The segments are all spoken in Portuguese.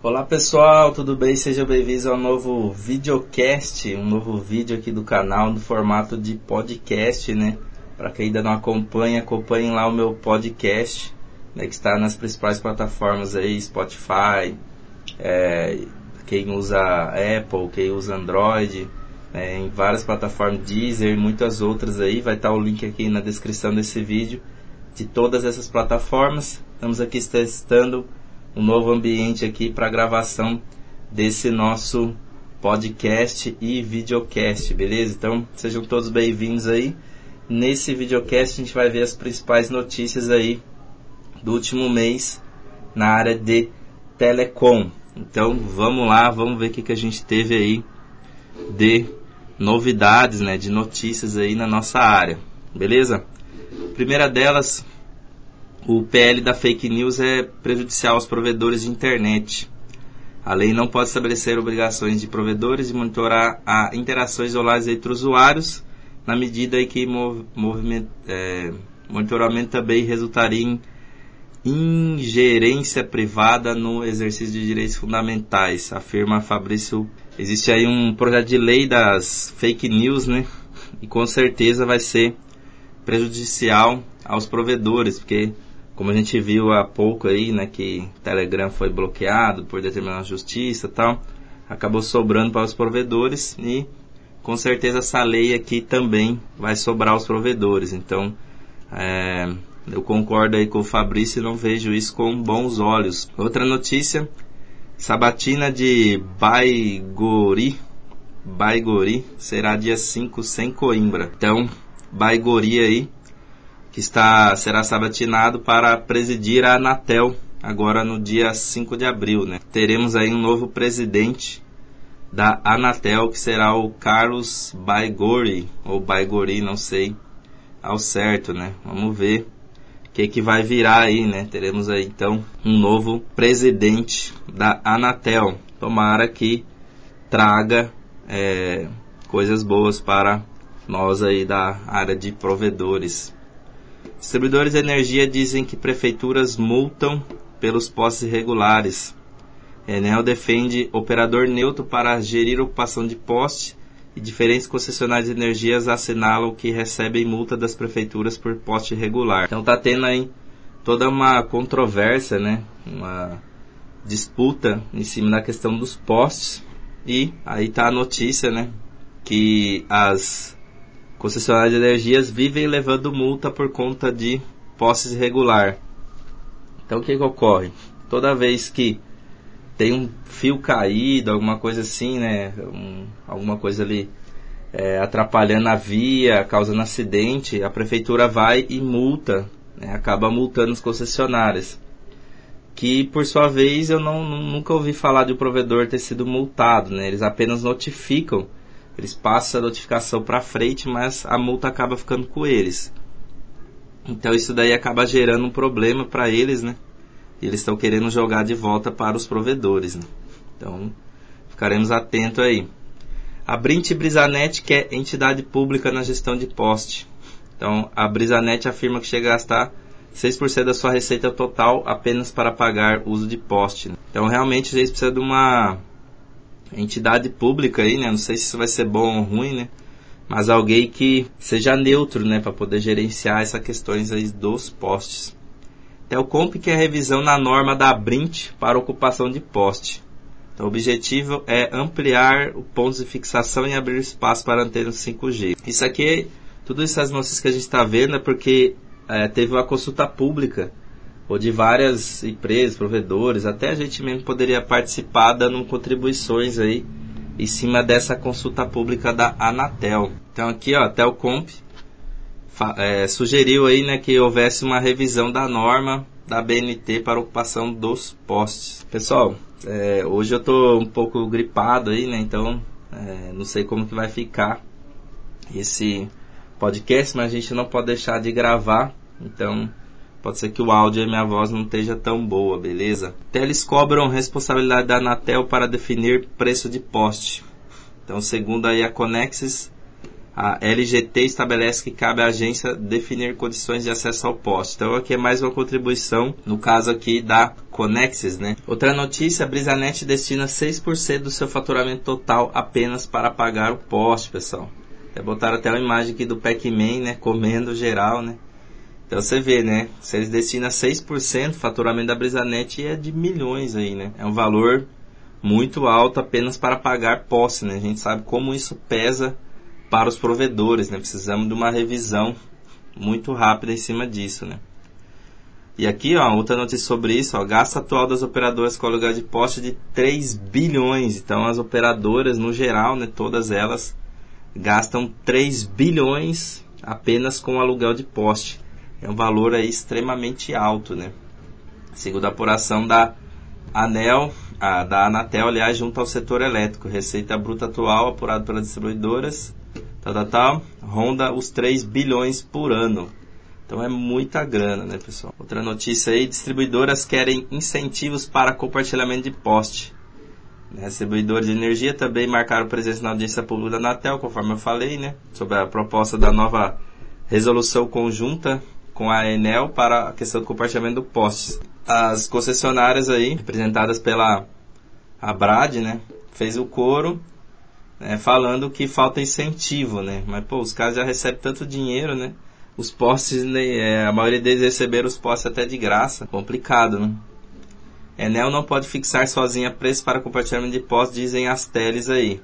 Olá pessoal, tudo bem? Sejam bem-vindos ao novo videocast, um novo vídeo aqui do canal no formato de podcast, né? Para quem ainda não acompanha, acompanhem lá o meu podcast, né, que está nas principais plataformas aí, Spotify, é, quem usa Apple, quem usa Android, é, em várias plataformas, Deezer e muitas outras aí, vai estar o link aqui na descrição desse vídeo de todas essas plataformas. Estamos aqui testando um novo ambiente aqui para gravação desse nosso podcast e videocast, beleza? Então, sejam todos bem-vindos aí. Nesse videocast a gente vai ver as principais notícias aí do último mês na área de telecom. Então, vamos lá, vamos ver o que, que a gente teve aí de novidades, né, de notícias aí na nossa área. Beleza? Primeira delas, o PL da fake news é prejudicial aos provedores de internet. A lei não pode estabelecer obrigações de provedores de monitorar a interações online entre usuários, na medida em que movimento, é, monitoramento também resultaria em ingerência privada no exercício de direitos fundamentais, afirma Fabrício. Existe aí um projeto de lei das fake news, né? E com certeza vai ser prejudicial aos provedores, porque como a gente viu há pouco aí, né, que Telegram foi bloqueado por determinada justiça e tal, acabou sobrando para os provedores e com certeza essa lei aqui também vai sobrar aos provedores. Então, é, eu concordo aí com o Fabrício e não vejo isso com bons olhos. Outra notícia, sabatina de Baigori, Baigori será dia 5 sem Coimbra. Então, Baigori aí que está, será sabatinado para presidir a Anatel, agora no dia 5 de abril. Né? Teremos aí um novo presidente da Anatel, que será o Carlos Baigori, ou Baigori, não sei ao certo, né? Vamos ver o que, que vai virar aí, né? Teremos aí então um novo presidente da Anatel. Tomara que traga é, coisas boas para nós aí da área de provedores. Distribuidores de energia dizem que prefeituras multam pelos postes irregulares. Enel defende operador neutro para gerir ocupação de poste e diferentes concessionárias de energias assinalam que recebem multa das prefeituras por poste irregular. Então está tendo aí toda uma controvérsia, né? Uma disputa em cima da questão dos postes e aí está a notícia, né? Que as concessionárias de energias vivem levando multa por conta de posses irregular. Então o que, que ocorre? Toda vez que tem um fio caído, alguma coisa assim, né? Um, alguma coisa ali é, atrapalhando a via, causando acidente, a prefeitura vai e multa, né? acaba multando os concessionários. Que por sua vez eu não, nunca ouvi falar de um provedor ter sido multado, né? Eles apenas notificam eles passam a notificação para frente, mas a multa acaba ficando com eles. Então isso daí acaba gerando um problema para eles, né? E eles estão querendo jogar de volta para os provedores. Né? Então ficaremos atentos aí. A Brint Brisanet que é entidade pública na gestão de poste. Então a Brisanet afirma que chega a gastar 6% da sua receita total apenas para pagar uso de poste. Né? Então realmente eles precisam de uma entidade pública aí, né? Não sei se isso vai ser bom ou ruim, né? Mas alguém que seja neutro, né? Para poder gerenciar essas questões aí dos postes. Telcomp que é revisão na norma da Brint para ocupação de poste. Então, o objetivo é ampliar o pontos de fixação e abrir espaço para antenas 5G. Isso aqui, tudo essas notícias que a gente está vendo é porque é, teve uma consulta pública ou de várias empresas, provedores, até a gente mesmo poderia participar dando contribuições aí em cima dessa consulta pública da Anatel. Então aqui, ó, Telcomp é, sugeriu aí, né, que houvesse uma revisão da norma da BNT para ocupação dos postes. Pessoal, é, hoje eu tô um pouco gripado aí, né, então é, não sei como que vai ficar esse podcast, mas a gente não pode deixar de gravar, então Pode ser que o áudio e minha voz não esteja tão boa, beleza? Teles cobram responsabilidade da Anatel para definir preço de poste. Então, segundo aí a Conexis, a LGT estabelece que cabe à agência definir condições de acesso ao poste. Então, aqui é mais uma contribuição, no caso aqui da Conexis, né? Outra notícia, a Brisanet destina 6% do seu faturamento total apenas para pagar o poste, pessoal. Até botaram até uma imagem aqui do Pac-Man, né? Comendo geral, né? Então você vê, né? Se eles destinam 6%, o faturamento da Brisanet é de milhões aí, né? É um valor muito alto apenas para pagar posse, né? A gente sabe como isso pesa para os provedores, né? Precisamos de uma revisão muito rápida em cima disso, né? E aqui, ó, outra notícia sobre isso, ó, gasto atual das operadoras com aluguel de poste de 3 bilhões. Então as operadoras, no geral, né, todas elas gastam 3 bilhões apenas com aluguel de poste é um valor aí extremamente alto, né? Segundo a apuração da ANEL, a, da Anatel, aliás, junto ao setor elétrico, receita bruta atual apurada pelas distribuidoras, tal, tal, tal, ronda os 3 bilhões por ano. Então é muita grana, né, pessoal? Outra notícia aí, distribuidoras querem incentivos para compartilhamento de poste. Né, distribuidores de energia também marcaram presença na audiência pública da Anatel, conforme eu falei, né? Sobre a proposta da nova resolução conjunta com a Enel para a questão do compartilhamento do postes. As concessionárias aí, representadas pela Abrad, né, fez o coro né, falando que falta incentivo, né? Mas pô, os caras já recebem tanto dinheiro, né? Os postes, né, é, a maioria deles receberam os postes até de graça, complicado, né? Enel não pode fixar sozinha preço para compartilhamento de postes, dizem as teles aí.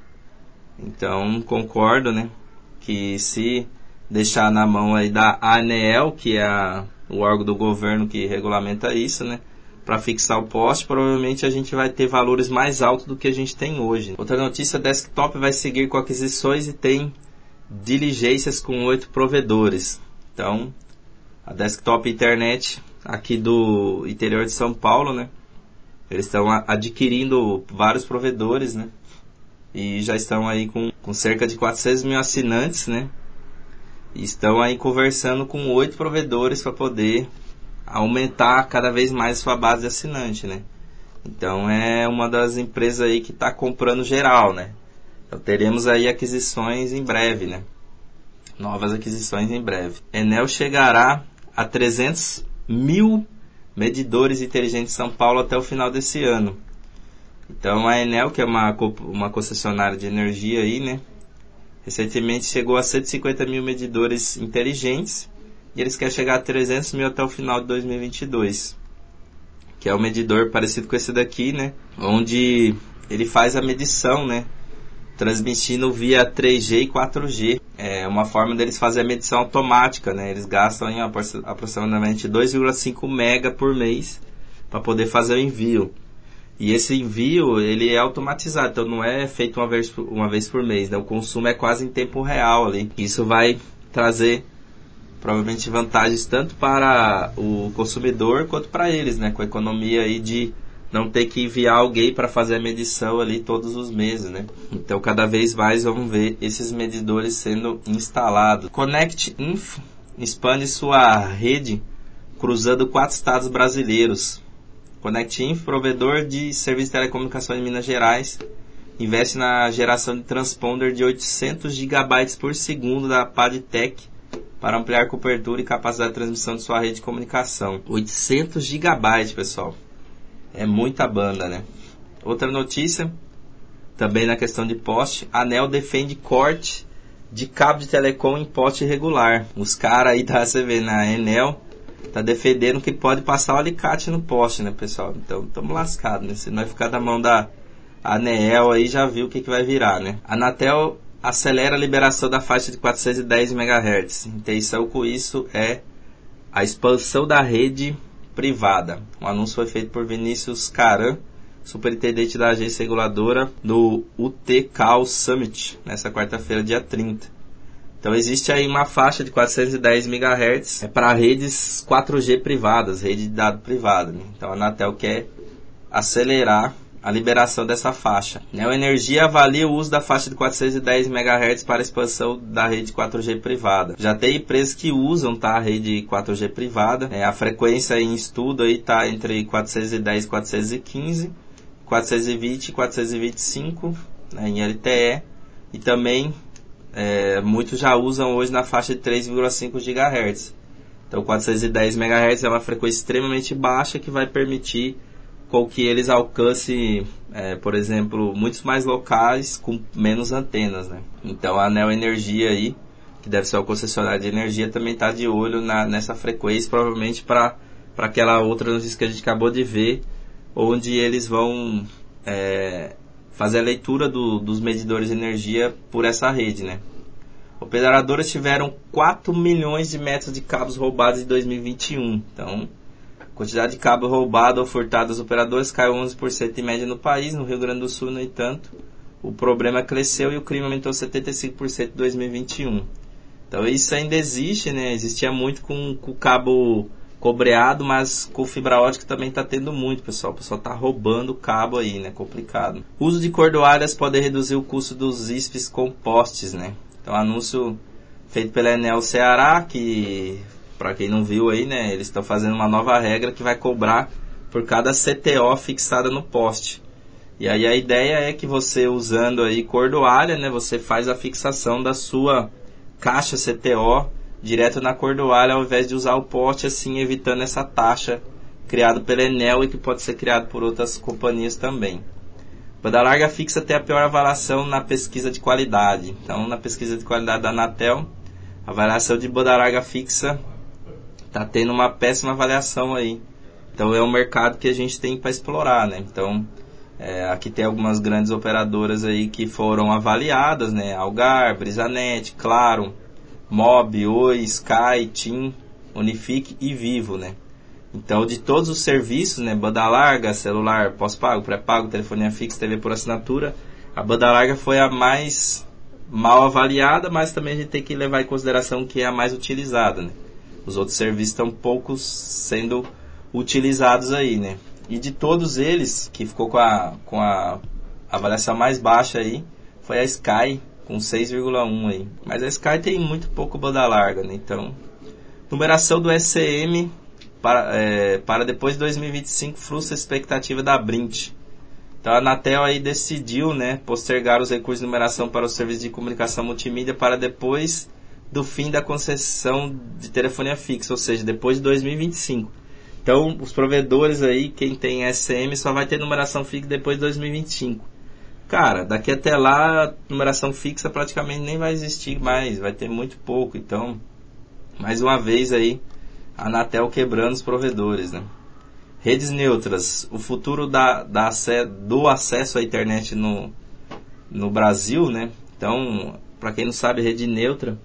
Então, concordo, né? Que se deixar na mão aí da ANEEL, que é a, o órgão do governo que regulamenta isso, né? Para fixar o poste, provavelmente a gente vai ter valores mais altos do que a gente tem hoje. Outra notícia, Desktop vai seguir com aquisições e tem diligências com oito provedores. Então, a Desktop Internet aqui do interior de São Paulo, né? Eles estão adquirindo vários provedores, né? E já estão aí com, com cerca de 400 mil assinantes, né? Estão aí conversando com oito provedores para poder aumentar cada vez mais sua base de assinante, né? Então é uma das empresas aí que está comprando geral, né? Então teremos aí aquisições em breve, né? Novas aquisições em breve. Enel chegará a 300 mil medidores inteligentes em São Paulo até o final desse ano. Então a Enel, que é uma, uma concessionária de energia aí, né? Recentemente chegou a 150 mil medidores inteligentes e eles querem chegar a 300 mil até o final de 2022. Que é um medidor parecido com esse daqui, né? Onde ele faz a medição, né? Transmitindo via 3G e 4G. É uma forma deles fazer a medição automática, né? Eles gastam em aproximadamente 2,5 mega por mês para poder fazer o envio. E esse envio, ele é automatizado, então não é feito uma vez, uma vez por mês, né? O consumo é quase em tempo real ali. Isso vai trazer provavelmente vantagens tanto para o consumidor quanto para eles, né? Com a economia aí de não ter que enviar alguém para fazer a medição ali todos os meses, né? Então cada vez mais vamos ver esses medidores sendo instalados. Connect Info expande sua rede cruzando quatro estados brasileiros. Info, provedor de serviço de telecomunicação em Minas Gerais, investe na geração de transponder de 800 GB por segundo da Padtech para ampliar cobertura e capacidade de transmissão de sua rede de comunicação. 800 GB, pessoal. É muita banda, né? Outra notícia, também na questão de poste, ANEL defende corte de cabo de telecom em poste irregular. Os caras aí da vê na Enel tá defendendo que pode passar o alicate no poste, né, pessoal? Então, estamos lascados, né? Se nós ficar da mão da Anel aí, já viu o que, que vai virar, né? A Anatel acelera a liberação da faixa de 410 MHz. Intenção com isso é a expansão da rede privada. O anúncio foi feito por Vinícius Caran, superintendente da agência reguladora, no UTCAL Summit, nessa quarta-feira, dia 30. Então existe aí uma faixa de 410 MHz é para redes 4G privadas, rede de dado privada. Né? Então a Anatel quer acelerar a liberação dessa faixa. Neoenergia avalia o uso da faixa de 410 MHz para a expansão da rede 4G privada. Já tem empresas que usam tá, a rede 4G privada. É, a frequência em estudo está entre 410 e 415, 420 e 425 né, em LTE. E também é, muitos já usam hoje na faixa de 3,5 GHz. Então 410 MHz é uma frequência extremamente baixa que vai permitir com que eles alcancem, é, por exemplo, muitos mais locais com menos antenas, né? Então a Neo Energia aí, que deve ser o concessionário de energia, também está de olho na, nessa frequência, provavelmente para aquela outra notícia que a gente acabou de ver, onde eles vão é, fazer a leitura do, dos medidores de energia por essa rede, né? Operadoras tiveram 4 milhões de metros de cabos roubados em 2021. Então, a quantidade de cabos roubados ou furtados aos operadores caiu 11% em média no país. No Rio Grande do Sul, no entanto, o problema cresceu e o crime aumentou 75% em 2021. Então, isso ainda existe, né? Existia muito com o cabo cobreado, mas com fibra ótica também está tendo muito, pessoal. O pessoal está roubando o cabo aí, né? Complicado. O uso de cordoalhas pode reduzir o custo dos ISPs com postes, né? Então, anúncio feito pela Enel Ceará, que, para quem não viu aí, né, eles estão fazendo uma nova regra que vai cobrar por cada CTO fixada no poste. E aí a ideia é que você usando aí cordoalha, né, você faz a fixação da sua caixa CTO direto na cordoalha ao invés de usar o poste, assim evitando essa taxa criada pela Enel e que pode ser criado por outras companhias também. Banda larga fixa tem a pior avaliação na pesquisa de qualidade. Então, na pesquisa de qualidade da Anatel, a avaliação de banda larga fixa está tendo uma péssima avaliação aí. Então, é um mercado que a gente tem para explorar, né? Então, é, aqui tem algumas grandes operadoras aí que foram avaliadas, né? Algar, Brisanet, Claro, Mob, Oi, Sky, TIM, Unifique e Vivo, né? Então, de todos os serviços, né, banda larga, celular pós-pago, pré-pago, telefonia fixa, TV por assinatura, a banda larga foi a mais mal avaliada, mas também a gente tem que levar em consideração que é a mais utilizada, né? Os outros serviços estão poucos sendo utilizados aí, né? E de todos eles, que ficou com a, com a avaliação mais baixa aí, foi a Sky, com 6,1 aí. Mas a Sky tem muito pouco banda larga, né? Então, numeração do SCM para, é, para depois de 2025 frustra a expectativa da Brint. Então a Anatel aí decidiu né, postergar os recursos de numeração para o serviço de comunicação multimídia para depois do fim da concessão de telefonia fixa, ou seja, depois de 2025. Então os provedores aí, quem tem SM, só vai ter numeração fixa depois de 2025. Cara, daqui até lá, numeração fixa praticamente nem vai existir mais, vai ter muito pouco. Então, mais uma vez aí, a Anatel quebrando os provedores, né? Redes neutras, o futuro da, da, do acesso à internet no, no Brasil, né? Então, para quem não sabe, rede neutra,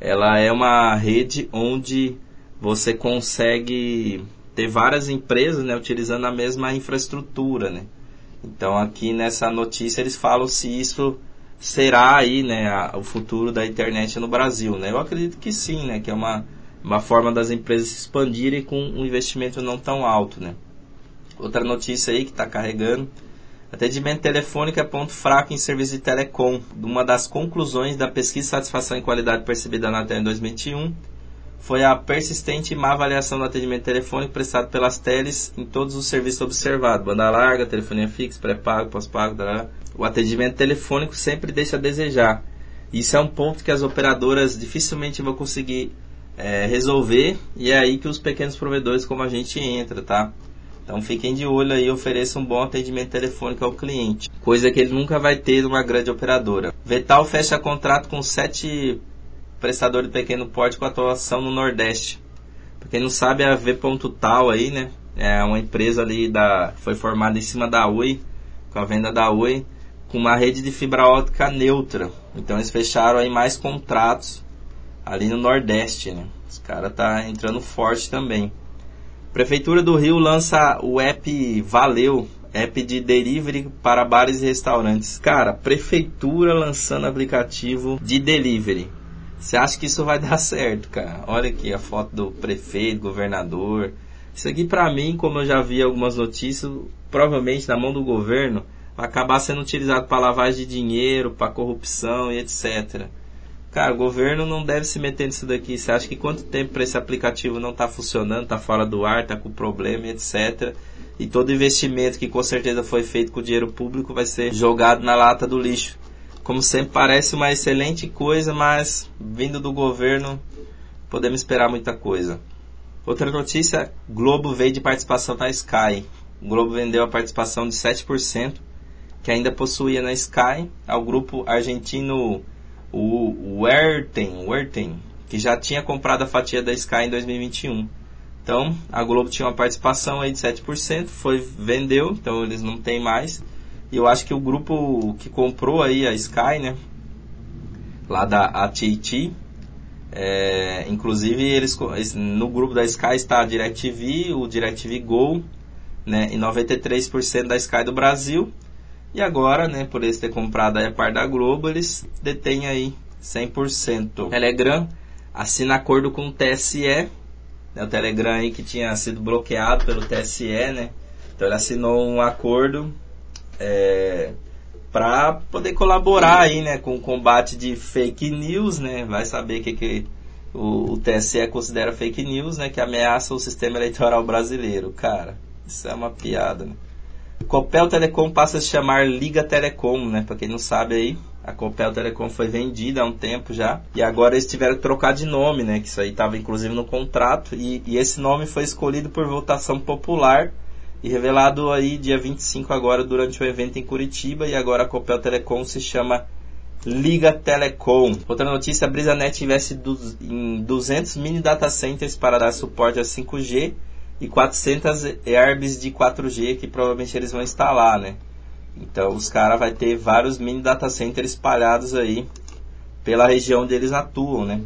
ela é uma rede onde você consegue ter várias empresas, né, utilizando a mesma infraestrutura, né? Então, aqui nessa notícia eles falam se isso será aí, né, a, o futuro da internet no Brasil, né? Eu acredito que sim, né, que é uma uma forma das empresas se expandirem com um investimento não tão alto, né? Outra notícia aí que está carregando, atendimento telefônico é ponto fraco em serviço de telecom. Uma das conclusões da pesquisa satisfação e qualidade percebida na TEL em 2021 foi a persistente e má avaliação do atendimento telefônico prestado pelas teles em todos os serviços observados, banda larga, telefonia fixa, pré-pago, pós-pago, o atendimento telefônico sempre deixa a desejar. Isso é um ponto que as operadoras dificilmente vão conseguir é, resolver e é aí que os pequenos provedores como a gente entra, tá? Então fiquem de olho aí, ofereçam um bom atendimento telefônico ao cliente, coisa que ele nunca vai ter numa grande operadora. Vetal fecha contrato com sete prestadores de pequeno porte com atuação no Nordeste. Para quem não sabe, a V.Tal aí, né? É uma empresa ali da foi formada em cima da Oi, com a venda da Oi, com uma rede de fibra óptica neutra. Então eles fecharam aí mais contratos ali no Nordeste, né? Os caras tá entrando forte também. Prefeitura do Rio lança o app Valeu, app de delivery para bares e restaurantes. Cara, prefeitura lançando aplicativo de delivery. Você acha que isso vai dar certo, cara? Olha aqui a foto do prefeito, governador. Isso aqui para mim, como eu já vi algumas notícias, provavelmente na mão do governo vai acabar sendo utilizado para lavagem de dinheiro, para corrupção e etc. Cara, o governo não deve se meter nisso daqui. Você acha que quanto tempo para esse aplicativo não está funcionando, está fora do ar, está com problema, etc. E todo investimento que com certeza foi feito com dinheiro público vai ser jogado na lata do lixo. Como sempre parece uma excelente coisa, mas vindo do governo podemos esperar muita coisa. Outra notícia, Globo veio de participação na Sky. O Globo vendeu a participação de 7%, que ainda possuía na Sky, ao grupo argentino o Werten, Werten, que já tinha comprado a fatia da Sky em 2021. Então, a Globo tinha uma participação aí de 7%, foi vendeu, então eles não têm mais. E eu acho que o grupo que comprou aí a Sky, né, lá da AT&T, é, inclusive eles no grupo da Sky está a DirecTV, o DirecTV Go, né, e 93% da Sky do Brasil. E agora, né, por eles ter comprado a parte da Globo, eles detêm aí 100%. Telegram assina acordo com o TSE, né, o Telegram aí que tinha sido bloqueado pelo TSE, né? Então ele assinou um acordo é, para poder colaborar aí, né, com o combate de fake news, né? Vai saber o que, que o, o TSE considera fake news, né? Que ameaça o sistema eleitoral brasileiro. Cara, isso é uma piada, né? Copel Telecom passa a se chamar Liga Telecom, né? Para quem não sabe aí, a Copel Telecom foi vendida há um tempo já e agora eles tiveram que trocar de nome, né? Que isso aí estava inclusive no contrato e, e, esse nome foi escolhido por votação popular e revelado aí dia 25 agora durante o evento em Curitiba e agora a Copel Telecom se chama Liga Telecom. Outra notícia, a BrisaNet investe em 200 mini data centers para dar suporte a 5G e 400 herbs de 4G que provavelmente eles vão instalar, né? Então os caras vai ter vários mini data centers espalhados aí pela região onde eles atuam, né?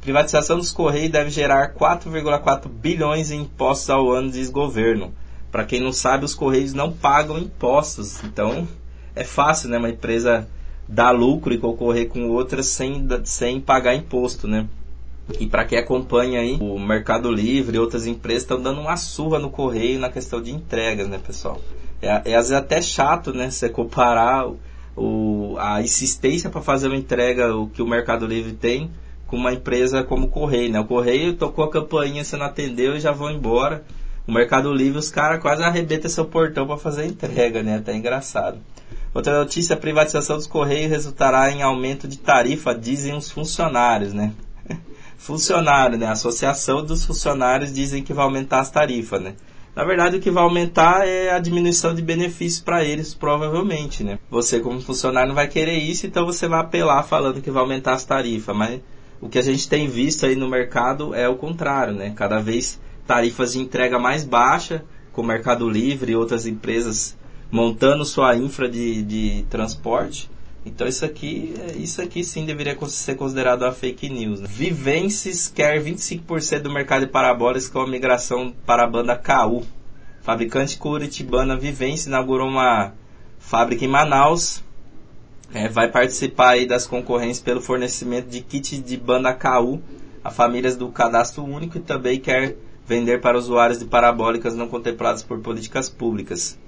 Privatização dos Correios deve gerar 4,4 bilhões em impostos ao ano, diz governo. Para quem não sabe, os Correios não pagam impostos, então é fácil, né? Uma empresa dar lucro e concorrer com outras sem, sem pagar imposto, né? E para quem acompanha aí, o Mercado Livre e outras empresas estão dando uma surra no correio na questão de entregas, né, pessoal? É, é às vezes até chato, né, você comparar o, a insistência para fazer uma entrega o que o Mercado Livre tem com uma empresa como o Correio, né? O Correio tocou a campainha, você não atendeu e já vão embora. O Mercado Livre, os caras quase arrebentam seu portão para fazer entrega, né? Até engraçado. Outra notícia, a privatização dos Correios resultará em aumento de tarifa, dizem os funcionários, né? Funcionário, né? A associação dos funcionários dizem que vai aumentar as tarifas, né? Na verdade, o que vai aumentar é a diminuição de benefícios para eles, provavelmente, né? Você, como funcionário, não vai querer isso, então você vai apelar falando que vai aumentar as tarifas. Mas o que a gente tem visto aí no mercado é o contrário, né? Cada vez tarifas de entrega mais baixa, com o Mercado Livre e outras empresas montando sua infra de, de transporte. Então isso aqui, isso aqui sim deveria ser considerado a fake news. Né? Quer 25% do mercado de parabólicas com a migração para a banda KU. Fabricante curitibana Vivence inaugurou uma fábrica em Manaus. É, vai participar aí das concorrências pelo fornecimento de kits de banda KU a famílias do cadastro único e também quer vender para usuários de parabólicas não contempladas por políticas públicas.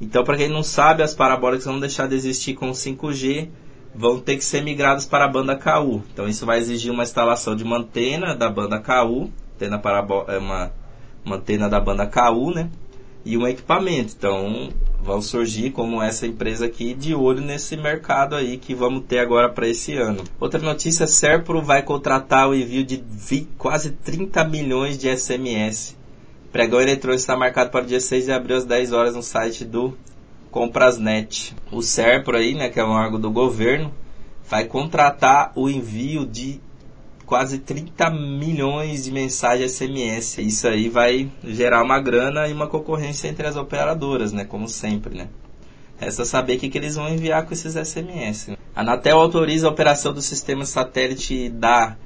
Então, para quem não sabe, as parabólicas vão deixar de existir com 5G, vão ter que ser migradas para a banda KU. Então, isso vai exigir uma instalação de uma antena da banda KU, antena é uma, uma antena da banda KU, né? E um equipamento. Então, vão surgir como essa empresa aqui de olho nesse mercado aí que vamos ter agora para esse ano. Outra notícia, Serpro vai contratar o envio de quase 30 milhões de SMS Pregão eletrônico está marcado para o dia 6 de abril às 10 horas no site do Comprasnet. O SERPRO aí, né, que é um órgão do governo, vai contratar o envio de quase 30 milhões de mensagens SMS. Isso aí vai gerar uma grana e uma concorrência entre as operadoras, né, como sempre, né. Resta saber o que, que eles vão enviar com esses SMS. A Anatel autoriza a operação do sistema satélite da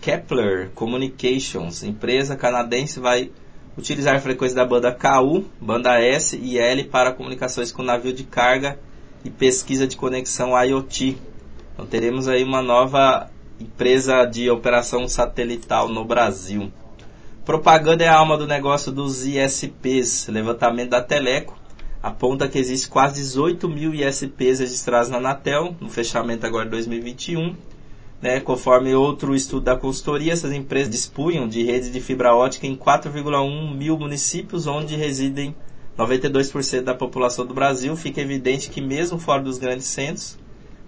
Kepler Communications, empresa canadense, vai utilizar a frequência da banda KU, banda S e L para comunicações com navio de carga e pesquisa de conexão IoT. Então teremos aí uma nova empresa de operação satelital no Brasil. Propaganda é a alma do negócio dos ISPs. Levantamento da Teleco aponta que existe quase 18 mil ISPs registrados na Anatel, no fechamento agora de 2021 né, conforme outro estudo da consultoria, essas empresas dispunham de redes de fibra ótica em 4,1 mil municípios, onde residem 92% da população do Brasil. Fica evidente que mesmo fora dos grandes centros,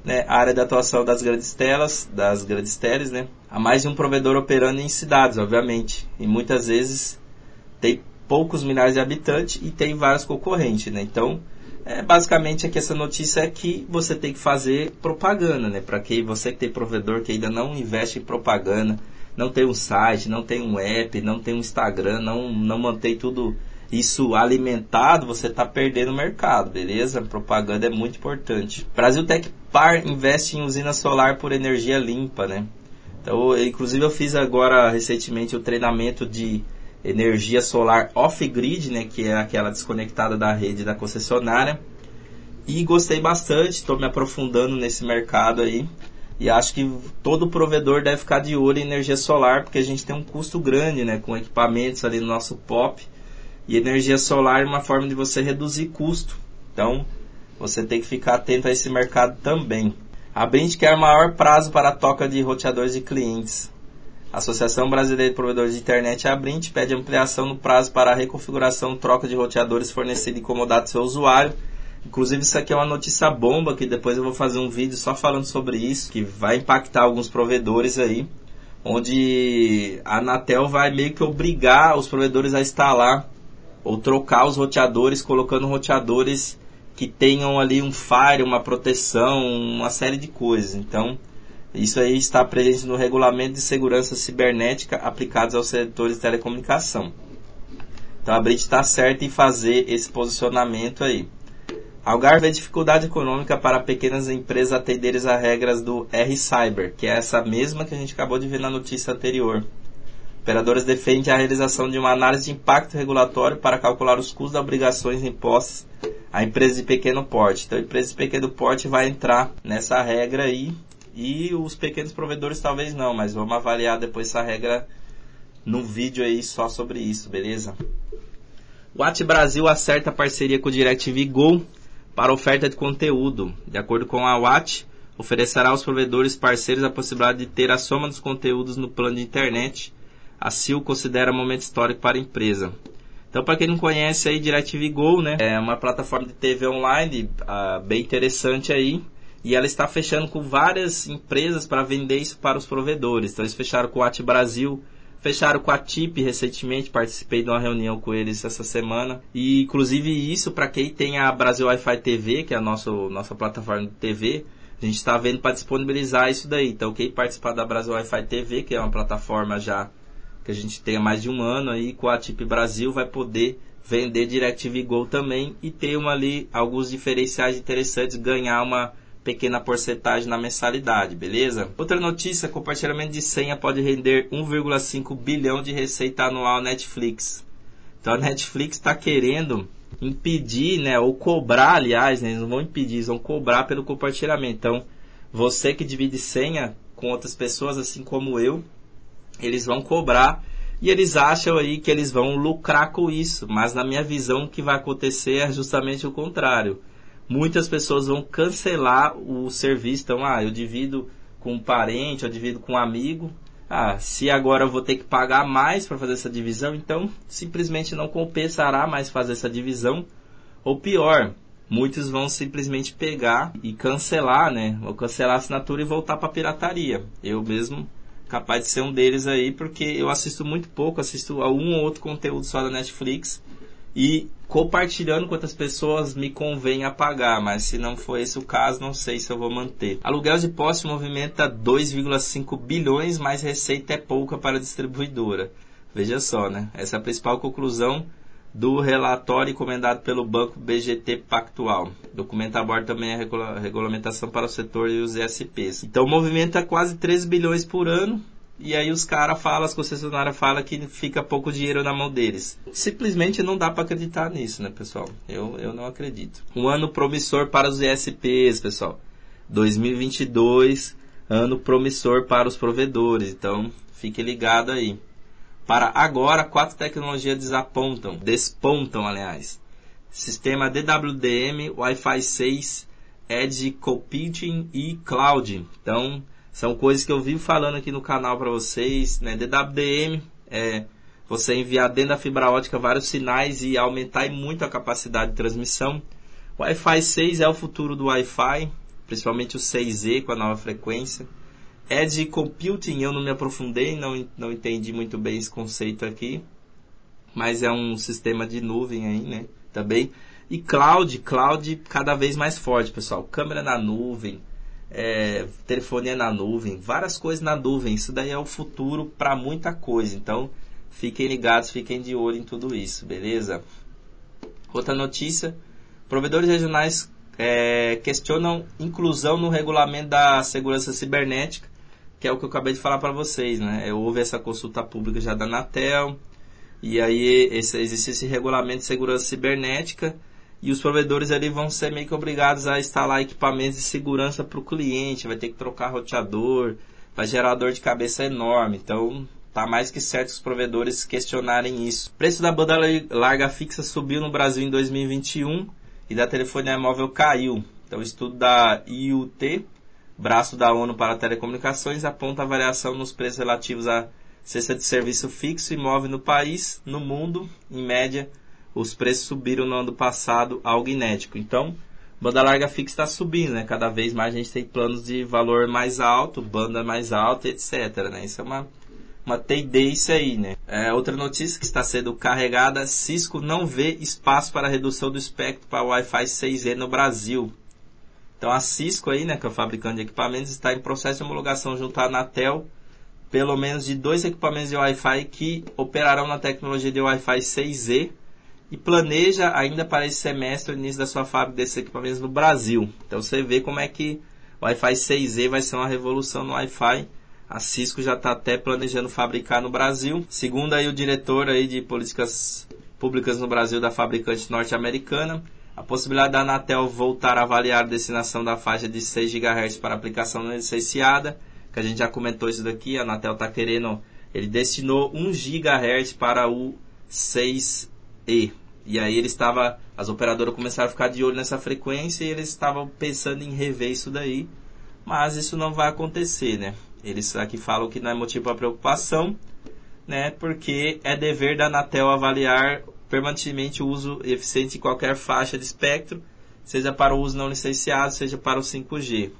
né, a área de atuação das grandes telas, das grandes teles, né, há mais de um provedor operando em cidades, obviamente, e muitas vezes tem poucos milhares de habitantes e tem vários concorrentes, né? Então, é, basicamente aqui essa notícia é que você tem que fazer propaganda, né? Para que você que tem provedor que ainda não investe em propaganda, não tem um site, não tem um app, não tem um Instagram, não, não mantém tudo isso alimentado, você está perdendo o mercado, beleza? Propaganda é muito importante. Brasil Tech Par investe em usina solar por energia limpa, né? Então, inclusive eu fiz agora recentemente o treinamento de energia solar off-grid, né, que é aquela desconectada da rede da concessionária. E gostei bastante, estou me aprofundando nesse mercado aí. E acho que todo provedor deve ficar de olho em energia solar, porque a gente tem um custo grande, né, com equipamentos ali no nosso POP. E energia solar é uma forma de você reduzir custo. Então, você tem que ficar atento a esse mercado também. A Brint quer maior prazo para a toca de roteadores de clientes. A Associação Brasileira de Provedores de Internet, a Brint, pede ampliação no prazo para a reconfiguração e troca de roteadores fornecido e incomodado do seu usuário Inclusive, isso aqui é uma notícia bomba, que depois eu vou fazer um vídeo só falando sobre isso, que vai impactar alguns provedores aí, onde a Anatel vai meio que obrigar os provedores a instalar ou trocar os roteadores, colocando roteadores que tenham ali um fire, uma proteção, uma série de coisas. Então, isso aí está presente no regulamento de segurança cibernética aplicados aos setores de telecomunicação. Então a Brit está certa em fazer esse posicionamento aí. Algarve vê dificuldade econômica para pequenas empresas atenderem às regras do R-Cyber, que é essa mesma que a gente acabou de ver na notícia anterior. Operadores defendem a realização de uma análise de impacto regulatório para calcular os custos das obrigações impostas a empresas de pequeno porte. Então, a empresa de pequeno porte vai entrar nessa regra aí e os pequenos provedores talvez não, mas vamos avaliar depois essa regra no vídeo aí só sobre isso, beleza? O At Brasil acerta parceria com o DirecTV Go para oferta de conteúdo. De acordo com a Watt, oferecerá aos provedores parceiros a possibilidade de ter a soma dos conteúdos no plano de internet. A CIL considera momento histórico para a empresa. Então, para quem não conhece aí, DirecTV Go, né, é uma plataforma de TV online uh, bem interessante aí. E ela está fechando com várias empresas para vender isso para os provedores. Então, eles fecharam com o At Brasil, Fecharam com a TIP recentemente, participei de uma reunião com eles essa semana. E inclusive isso para quem tem a Brasil Wi-Fi TV, que é a nossa, nossa plataforma de TV, a gente está vendo para disponibilizar isso daí. Então quem participar da Brasil Wi-Fi TV, que é uma plataforma já que a gente tem há mais de um ano aí com a TIP Brasil, vai poder vender DirecTV Go também e ter uma ali alguns diferenciais interessantes, ganhar uma pequena porcentagem na mensalidade, beleza? Outra notícia, compartilhamento de senha pode render 1,5 bilhão de receita anual Netflix. Então a Netflix está querendo impedir, né, ou cobrar, aliás, né, eles não vão impedir, eles vão cobrar pelo compartilhamento. Então, você que divide senha com outras pessoas, assim como eu, eles vão cobrar e eles acham aí que eles vão lucrar com isso, mas na minha visão o que vai acontecer é justamente o contrário muitas pessoas vão cancelar o serviço. Então, ah, eu divido com um parente, eu divido com um amigo. Ah, se agora eu vou ter que pagar mais para fazer essa divisão, então simplesmente não compensará mais fazer essa divisão. Ou pior, muitos vão simplesmente pegar e cancelar, né? Ou cancelar a assinatura e voltar para a pirataria. Eu mesmo capaz de ser um deles aí, porque eu assisto muito pouco, assisto a um ou outro conteúdo só da Netflix e compartilhando quantas pessoas me convém a pagar, mas se não for esse o caso, não sei se eu vou manter. Aluguel de posse movimenta 2,5 bilhões, mas receita é pouca para a distribuidora. Veja só, né? Essa é a principal conclusão do relatório encomendado pelo banco BGT Pactual. O documento aborda também a regulamentação para o setor e os ESPs. Então movimenta quase 3 bilhões por ano, e aí os caras falam, as concessionárias falam que fica pouco dinheiro na mão deles. Simplesmente não dá para acreditar nisso, né, pessoal? Eu, eu não acredito. Um ano promissor para os ESPs, pessoal. 2022, ano promissor para os provedores. Então, fique ligado aí. Para agora, quatro tecnologias desapontam, despontam, aliás. Sistema DWDM, Wi-Fi 6, Edge Computing e Cloud. Então, são coisas que eu vivo falando aqui no canal para vocês, né? DWDM é você enviar dentro da fibra ótica vários sinais e aumentar muito a capacidade de transmissão. Wi-Fi 6 é o futuro do Wi-Fi, principalmente o 6E com a nova frequência. Edge Computing eu não me aprofundei, não, não entendi muito bem esse conceito aqui. mas é um sistema de nuvem aí, né? Também. E cloud, cloud cada vez mais forte, pessoal. Câmera na nuvem, é, telefonia na nuvem, várias coisas na nuvem. Isso daí é o futuro para muita coisa. Então, fiquem ligados, fiquem de olho em tudo isso, beleza? Outra notícia: provedores regionais é, questionam inclusão no regulamento da segurança cibernética, que é o que eu acabei de falar para vocês, né? Houve essa consulta pública já da Anatel, e aí esse, existe esse regulamento de segurança cibernética e os provedores ali vão ser meio que obrigados a instalar equipamentos de segurança para o cliente, vai ter que trocar roteador, vai gerar dor de cabeça enorme. Então, tá mais que certo os provedores questionarem isso. O preço da banda larga fixa subiu no Brasil em 2021 e da telefonia móvel caiu. Então, o estudo da IUT, braço da ONU para telecomunicações, aponta a variação nos preços relativos à cesta de serviço fixo e móvel no país, no mundo, em média, os preços subiram no ano passado, algo inédito. Então, banda larga fixa está subindo, né? Cada vez mais a gente tem planos de valor mais alto, banda mais alta, etc. Né? Isso é uma, uma tendência aí, né? É, outra notícia que está sendo carregada, Cisco não vê espaço para redução do espectro para Wi-Fi 6E no Brasil. Então a Cisco aí, né, que é o fabricante de equipamentos, está em processo de homologação junto à Anatel, pelo menos de dois equipamentos de Wi-Fi que operarão na tecnologia de Wi-Fi 6E e planeja ainda para esse semestre o início da sua fábrica desses equipamentos no Brasil. Então você vê como é que Wi-Fi 6E vai ser uma revolução no Wi-Fi. A Cisco já está até planejando fabricar no Brasil. Segundo aí o diretor aí de políticas públicas no Brasil da fabricante norte-americana, a possibilidade da Anatel voltar a avaliar a destinação da faixa de 6 GHz para aplicação não licenciada, que a gente já comentou isso daqui, a Anatel está querendo, ele destinou 1 GHz para o 6 e. E aí ele estava, as operadoras começaram a ficar de olho nessa frequência e eles estavam pensando em rever isso daí, mas isso não vai acontecer, né? Eles aqui falam que não é motivo para preocupação, né? Porque é dever da Anatel avaliar permanentemente uso eficiente de qualquer faixa de espectro, seja para o uso não licenciado, seja para o 5G.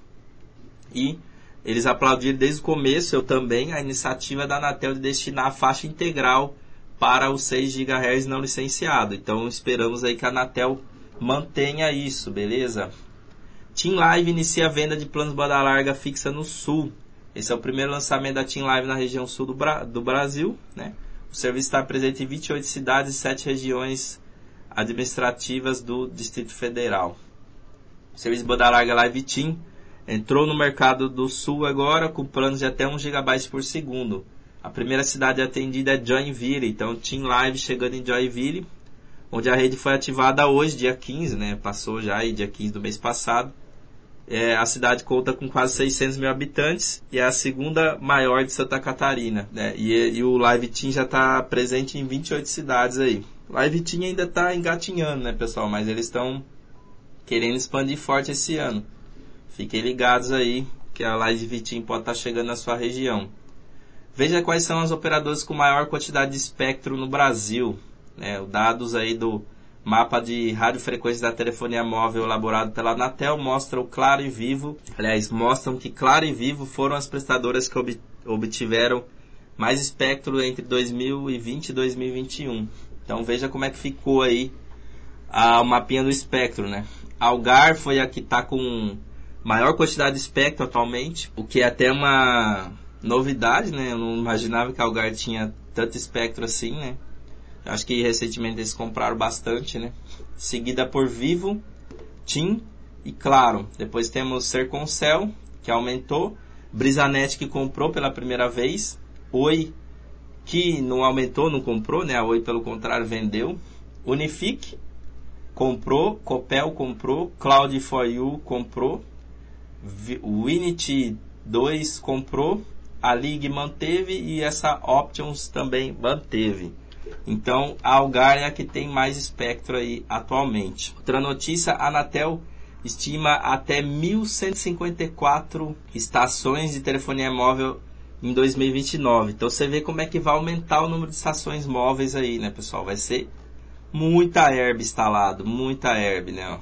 E eles aplaudiram desde o começo, eu também, a iniciativa da Anatel de destinar a faixa integral para o 6 GHz não licenciado. Então esperamos aí que a Anatel mantenha isso, beleza? Team Live inicia a venda de planos banda larga fixa no Sul. Esse é o primeiro lançamento da Team Live na região sul do, Bra do Brasil. Né? O serviço está presente em 28 cidades e 7 regiões administrativas do Distrito Federal. O serviço banda larga Live Team entrou no mercado do Sul agora com planos de até 1 GB por segundo. A primeira cidade atendida é Joinville, então Team Live chegando em Joinville, onde a rede foi ativada hoje, dia 15, né? Passou já aí, dia 15 do mês passado. É, a cidade conta com quase 600 mil habitantes e é a segunda maior de Santa Catarina. Né? E, e o Live Team já está presente em 28 cidades aí. Live Team ainda está engatinhando, né, pessoal? Mas eles estão querendo expandir forte esse ano. Fiquem ligados aí que a Live Team pode estar tá chegando na sua região. Veja quais são as operadoras com maior quantidade de espectro no Brasil. Né? Os dados aí do mapa de radiofrequência da telefonia móvel elaborado pela Anatel mostram Claro e Vivo. Aliás, mostram que Claro e Vivo foram as prestadoras que obtiveram mais espectro entre 2020 e 2021. Então veja como é que ficou aí a, o mapinha do espectro, né? Algar foi a que está com maior quantidade de espectro atualmente, o que é até uma novidade, né? Eu não imaginava que Algar tinha tanto espectro assim, né? Acho que recentemente eles compraram bastante, né? Seguida por Vivo, TIM e Claro. Depois temos Serconcel, que aumentou. Brisanet, que comprou pela primeira vez. Oi, que não aumentou, não comprou, né? A Oi, pelo contrário, vendeu. Unifique, comprou. Copel comprou. Cloud for You comprou. Winity 2 comprou a Lig manteve e essa Options também manteve. Então, a Algar é a que tem mais espectro aí atualmente. Outra notícia, a Anatel estima até 1.154 estações de telefonia móvel em 2029. Então, você vê como é que vai aumentar o número de estações móveis aí, né, pessoal? Vai ser muita herb instalado, muita herb, né?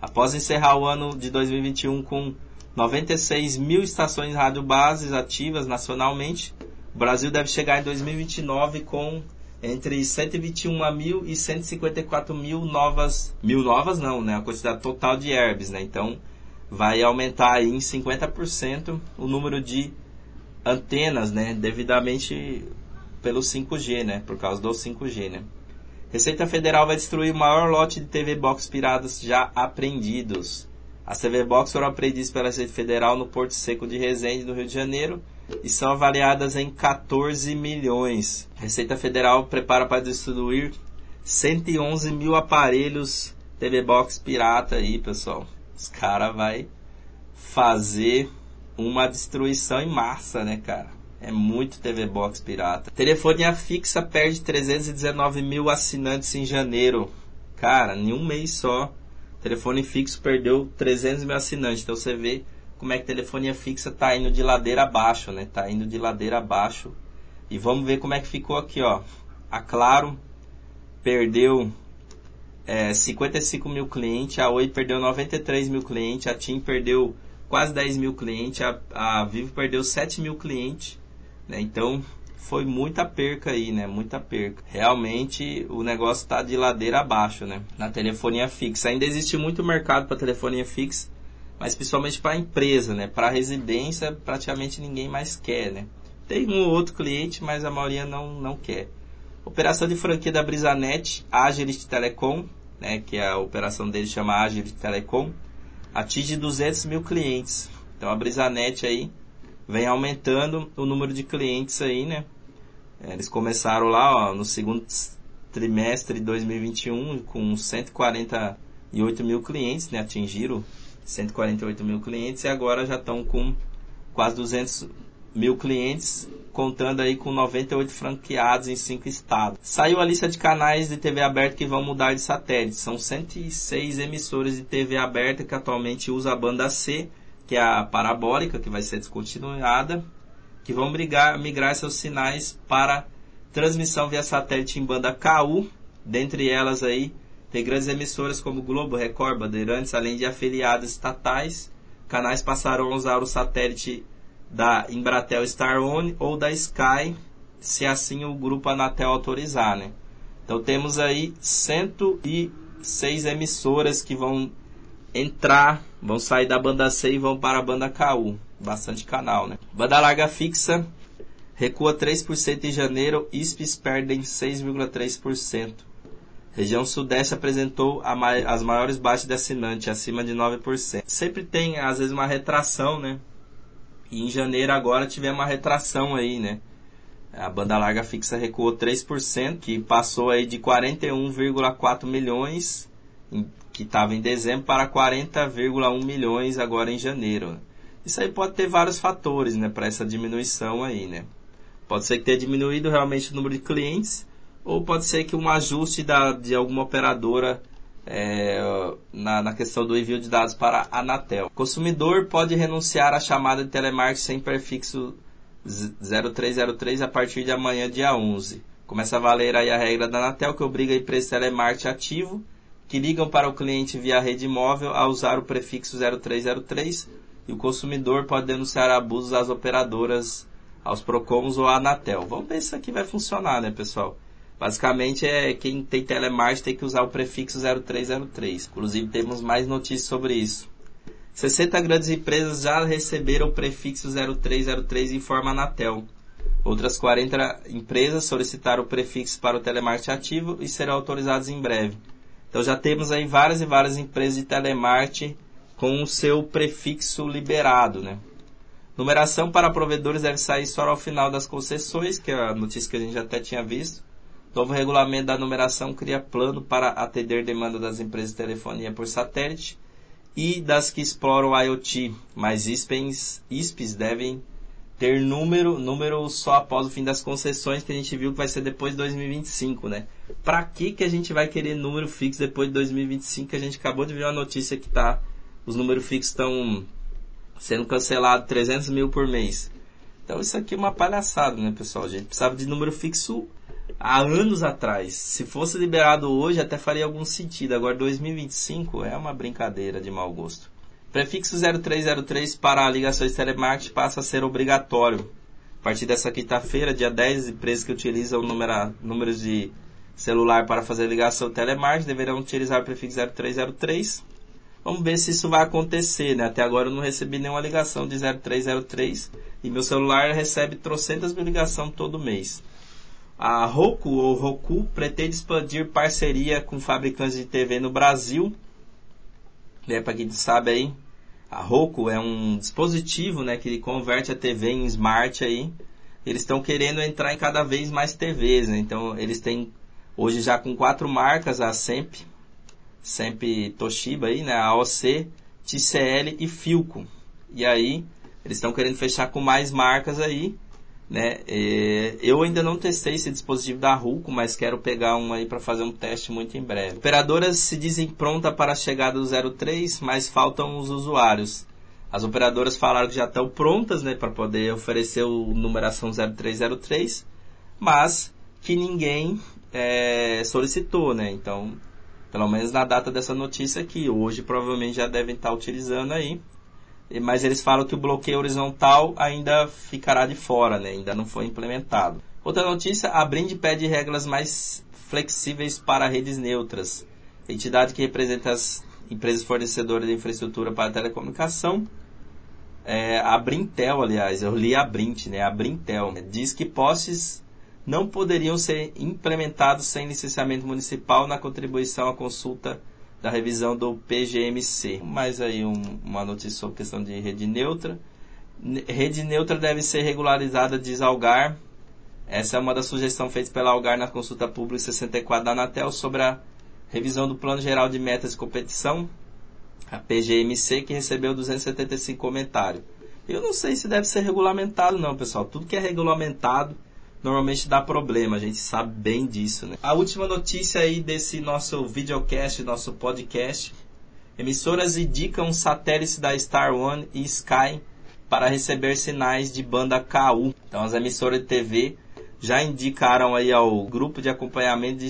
Após encerrar o ano de 2021 com 96 mil estações rádio bases ativas nacionalmente. O Brasil deve chegar em 2029 com entre 121 mil e 154 mil novas, mil novas não, né? A quantidade total de herbs, né? Então vai aumentar aí em 50% o número de antenas, né? Devidamente pelo 5G, né? Por causa do 5G, né? Receita Federal vai destruir o maior lote de TV Box piratas já apreendidos. As TV Box foram apreendidas pela Receita Federal no Porto Seco de Resende, no Rio de Janeiro, e são avaliadas em 14 milhões. A Receita Federal prepara para destruir 111 mil aparelhos TV Box pirata aí, pessoal. Os caras vai fazer uma destruição em massa, né, cara? É muito TV Box pirata. Telefonia fixa perde 319 mil assinantes em janeiro. Cara, em um mês só, telefone fixo perdeu 300 mil assinantes. Então você vê como é que telefonia fixa tá indo de ladeira abaixo, né? Tá indo de ladeira abaixo. E vamos ver como é que ficou aqui, ó. A Claro perdeu é, 55 mil clientes, a Oi perdeu 93 mil clientes, a TIM perdeu quase 10 mil clientes, a, a Vivo perdeu 7 mil clientes. Né? Então foi muita perca aí, né? Muita perca. Realmente o negócio está de ladeira abaixo, né? Na telefonia fixa. Ainda existe muito mercado para telefonia fixa, mas principalmente para empresa, né? Para residência praticamente ninguém mais quer, né? Tem um ou outro cliente, mas a maioria não, não quer. Operação de franquia da Brisanet, Agility Telecom, né? Que a operação dele chama Agility Telecom, atinge 200 mil clientes. Então a Brisanet aí vem aumentando o número de clientes aí, né? É, eles começaram lá ó, no segundo trimestre de 2021 com 148 mil clientes, né? Atingiram 148 mil clientes e agora já estão com quase 200 mil clientes, contando aí com 98 franqueados em 5 estados. Saiu a lista de canais de TV aberta que vão mudar de satélite. São 106 emissoras de TV aberta que atualmente usam a banda C que é a parabólica, que vai ser descontinuada, que vão migrar, migrar seus sinais para transmissão via satélite em banda KU, dentre elas aí tem grandes emissoras como Globo, Record, Bandeirantes, além de afiliadas estatais. Canais passarão a usar o satélite da Embratel Star One ou da Sky, se assim o grupo Anatel autorizar, né? Então temos aí 106 emissoras que vão entrar, vão sair da banda C e vão para a banda KU. Bastante canal, né? Banda larga fixa recua 3% em janeiro, ISPs perdem 6,3%. Região Sudeste apresentou as maiores baixas de assinante, acima de 9%. Sempre tem, às vezes, uma retração, né? E em janeiro agora tivemos uma retração aí, né? A banda larga fixa recuou 3%, que passou aí de 41,4 milhões que estava em dezembro, para 40,1 milhões agora em janeiro. Isso aí pode ter vários fatores né, para essa diminuição aí. Né? Pode ser que tenha diminuído realmente o número de clientes, ou pode ser que um ajuste da, de alguma operadora é, na, na, questão do envio de dados para a Anatel. O consumidor pode renunciar à chamada de telemarketing sem prefixo 0303 a partir de amanhã, dia 11. Começa a valer aí a regra da Anatel que obriga a empresa telemarketing ativo que ligam para o cliente via rede móvel a usar o prefixo 0303 e o consumidor pode denunciar abusos às operadoras, aos Procomos ou à Anatel. Vamos ver se isso aqui vai funcionar, né, pessoal? Basicamente é quem tem telemarketing tem que usar o prefixo 0303. Inclusive temos mais notícias sobre isso. 60 grandes empresas já receberam o prefixo 0303 em forma Anatel. Outras 40 empresas solicitaram o prefixo para o telemarketing ativo e serão autorizadas em breve. Então já temos aí várias e várias empresas de telemarketing com o seu prefixo liberado, né? Numeração para provedores deve sair só ao final das concessões, que é a notícia que a gente até tinha visto. Novo regulamento da numeração cria plano para atender demanda das empresas de telefonia por satélite e das que exploram IoT, mas ISPs, ISPs devem ter número, número só após o fim das concessões, que a gente viu que vai ser depois de 2025, né? Para que que a gente vai querer número fixo depois de 2025? Que a gente acabou de ver uma notícia que tá, os números fixos estão sendo cancelados 300 mil por mês. Então isso aqui é uma palhaçada, né, pessoal? A gente precisava de número fixo há anos atrás. Se fosse liberado hoje, até faria algum sentido. Agora 2025 é uma brincadeira de mau gosto. Prefixo 0303 para ligações telemarketing passa a ser obrigatório. partir dessa quinta-feira, dia 10, empresas que utilizam número, números de celular para fazer ligação telemarketing deverão utilizar o prefixo 0303. Vamos ver se isso vai acontecer, né? Até agora eu não recebi nenhuma ligação de 0303 e meu celular recebe trocentas mil ligações todo mês. A Roku ou Roku pretende expandir parceria com fabricantes de TV no Brasil. É, para quem sabe aí, a Roku é um dispositivo né, que converte a TV em smart aí. Eles estão querendo entrar em cada vez mais TVs, né? Então eles têm hoje já com quatro marcas, a Semp, Semp Toshiba aí, né? A OC, TCL e Filco. E aí eles estão querendo fechar com mais marcas aí. Né? É, eu ainda não testei esse dispositivo da Ruco, mas quero pegar um aí para fazer um teste muito em breve. Operadoras se dizem pronta para a chegada do 03, mas faltam os usuários. As operadoras falaram que já estão prontas né, para poder oferecer o numeração 0303, mas que ninguém é, solicitou, né? Então, pelo menos na data dessa notícia aqui, hoje provavelmente já devem estar utilizando aí mas eles falam que o bloqueio horizontal ainda ficará de fora, né? ainda não foi implementado. Outra notícia, a Brind pede regras mais flexíveis para redes neutras. A entidade que representa as empresas fornecedoras de infraestrutura para telecomunicação, é, a Brintel, aliás, eu li a Brint, né? a Brintel, né? diz que postes não poderiam ser implementados sem licenciamento municipal na contribuição à consulta da revisão do PGMC. Mais aí um, uma notícia sobre questão de rede neutra. Rede neutra deve ser regularizada, diz Algar. Essa é uma das sugestões feitas pela Algar na consulta pública 64 da Anatel sobre a revisão do Plano Geral de Metas de Competição, a PGMC, que recebeu 275 comentários. Eu não sei se deve ser regulamentado não, pessoal. Tudo que é regulamentado normalmente dá problema, a gente sabe bem disso. Né? A última notícia aí desse nosso videocast, nosso podcast. Emissoras indicam satélites da Star One e Sky para receber sinais de banda KU. Então as emissoras de TV já indicaram aí ao grupo de acompanhamento de,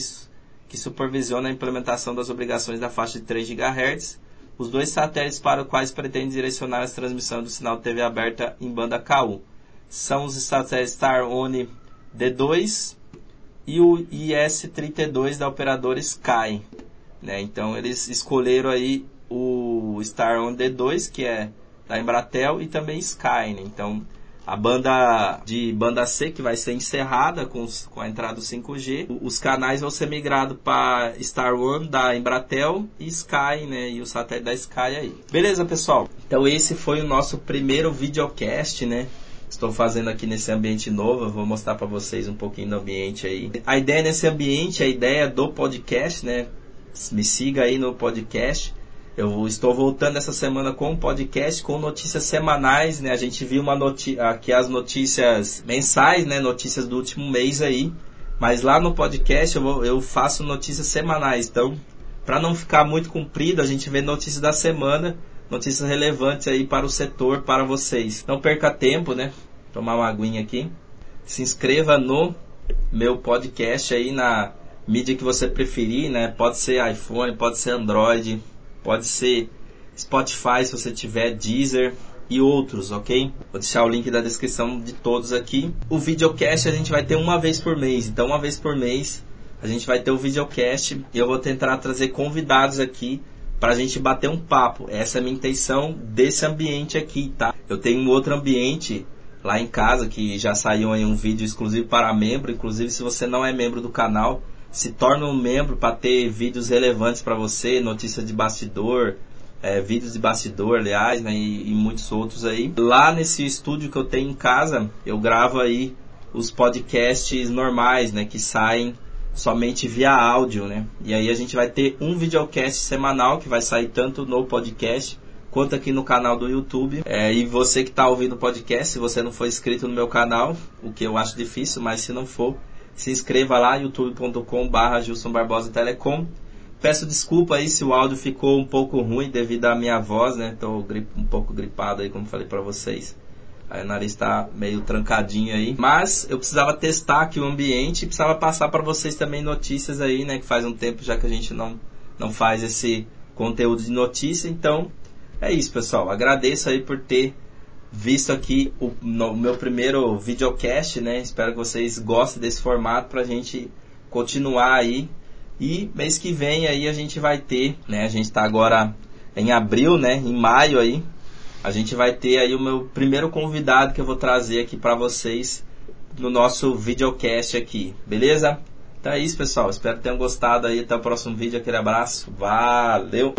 que supervisiona a implementação das obrigações da faixa de 3 GHz os dois satélites para os quais pretende direcionar a transmissão do sinal TV aberta em banda KU. São os satélites Star One D2 e o IS-32 da operadora Sky. Né? Então eles escolheram aí o Star On D2, que é da Embratel, e também Sky. Né? Então a banda de banda C que vai ser encerrada com, com a entrada do 5G. Os canais vão ser migrados para Star One da Embratel e Sky, né? E o satélite da Sky aí. Beleza, pessoal? Então esse foi o nosso primeiro videocast, né? Estou fazendo aqui nesse ambiente novo. Vou mostrar para vocês um pouquinho do ambiente aí. A ideia nesse ambiente, a ideia do podcast, né? Me siga aí no podcast. Eu estou voltando essa semana com um podcast com notícias semanais, né? A gente viu uma aqui as notícias mensais, né? Notícias do último mês aí. Mas lá no podcast eu, vou, eu faço notícias semanais. Então, para não ficar muito comprido, a gente vê notícias da semana notícias relevantes aí para o setor, para vocês. Não perca tempo, né? Tomar uma aguinha aqui. Se inscreva no meu podcast aí na mídia que você preferir, né? Pode ser iPhone, pode ser Android, pode ser Spotify se você tiver, Deezer e outros, ok? Vou deixar o link da descrição de todos aqui. O videocast a gente vai ter uma vez por mês, então uma vez por mês a gente vai ter o videocast e eu vou tentar trazer convidados aqui para a gente bater um papo. Essa é a minha intenção desse ambiente aqui, tá? Eu tenho um outro ambiente lá em casa que já saiu aí um vídeo exclusivo para membro. Inclusive, se você não é membro do canal, se torne um membro para ter vídeos relevantes para você, notícias de bastidor, é, vídeos de bastidor, aliás, né, e, e muitos outros aí. Lá nesse estúdio que eu tenho em casa, eu gravo aí os podcasts normais, né, que saem somente via áudio, né? E aí a gente vai ter um videocast semanal que vai sair tanto no podcast quanto aqui no canal do YouTube. É, e você que está ouvindo o podcast, se você não for inscrito no meu canal, o que eu acho difícil, mas se não for, se inscreva lá, youtube.com.br Gilson Barbosa Telecom. Peço desculpa aí se o áudio ficou um pouco ruim devido à minha voz, né? Tô um pouco gripado aí, como falei para vocês. O nariz está meio trancadinho aí. Mas eu precisava testar aqui o ambiente e precisava passar para vocês também notícias aí, né? Que faz um tempo já que a gente não, não faz esse conteúdo de notícia. Então, é isso, pessoal. Agradeço aí por ter visto aqui o no, meu primeiro videocast, né? Espero que vocês gostem desse formato para a gente continuar aí. E mês que vem aí a gente vai ter, né? A gente está agora em abril, né? Em maio aí, a gente vai ter aí o meu primeiro convidado que eu vou trazer aqui para vocês no nosso videocast aqui, beleza? Então é isso, pessoal. Espero que tenham gostado aí. Até o próximo vídeo. Aquele abraço. Valeu!